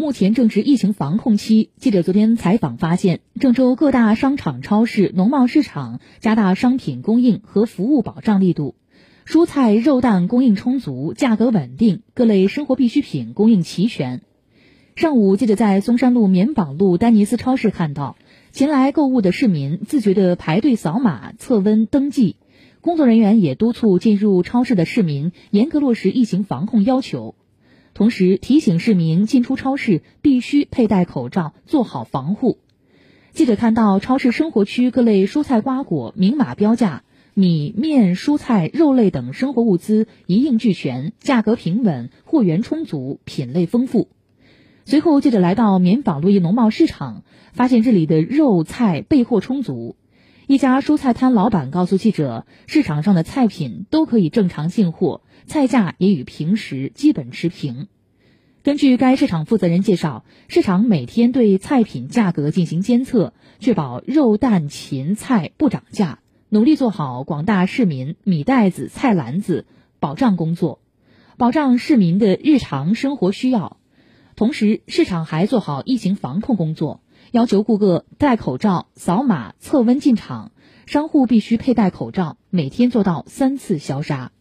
目前正值疫情防控期，记者昨天采访发现，郑州各大商场、超市、农贸市场加大商品供应和服务保障力度，蔬菜、肉蛋供应充足，价格稳定，各类生活必需品供应齐全。上午，记者在松山路棉纺路丹尼斯超市看到，前来购物的市民自觉地排队扫码、测温、登记，工作人员也督促进入超市的市民严格落实疫情防控要求。同时提醒市民进出超市必须佩戴口罩，做好防护。记者看到超市生活区各类蔬菜瓜果明码标价，米面、蔬菜、肉类等生活物资一应俱全，价格平稳，货源充足，品类丰富。随后，记者来到棉纺路一农贸市场，发现这里的肉菜备货充足。一家蔬菜摊老板告诉记者，市场上的菜品都可以正常进货，菜价也与平时基本持平。根据该市场负责人介绍，市场每天对菜品价格进行监测，确保肉蛋芹菜不涨价，努力做好广大市民米袋子、菜篮子保障工作，保障市民的日常生活需要。同时，市场还做好疫情防控工作。要求顾客戴口罩、扫码、测温进场，商户必须佩戴口罩，每天做到三次消杀。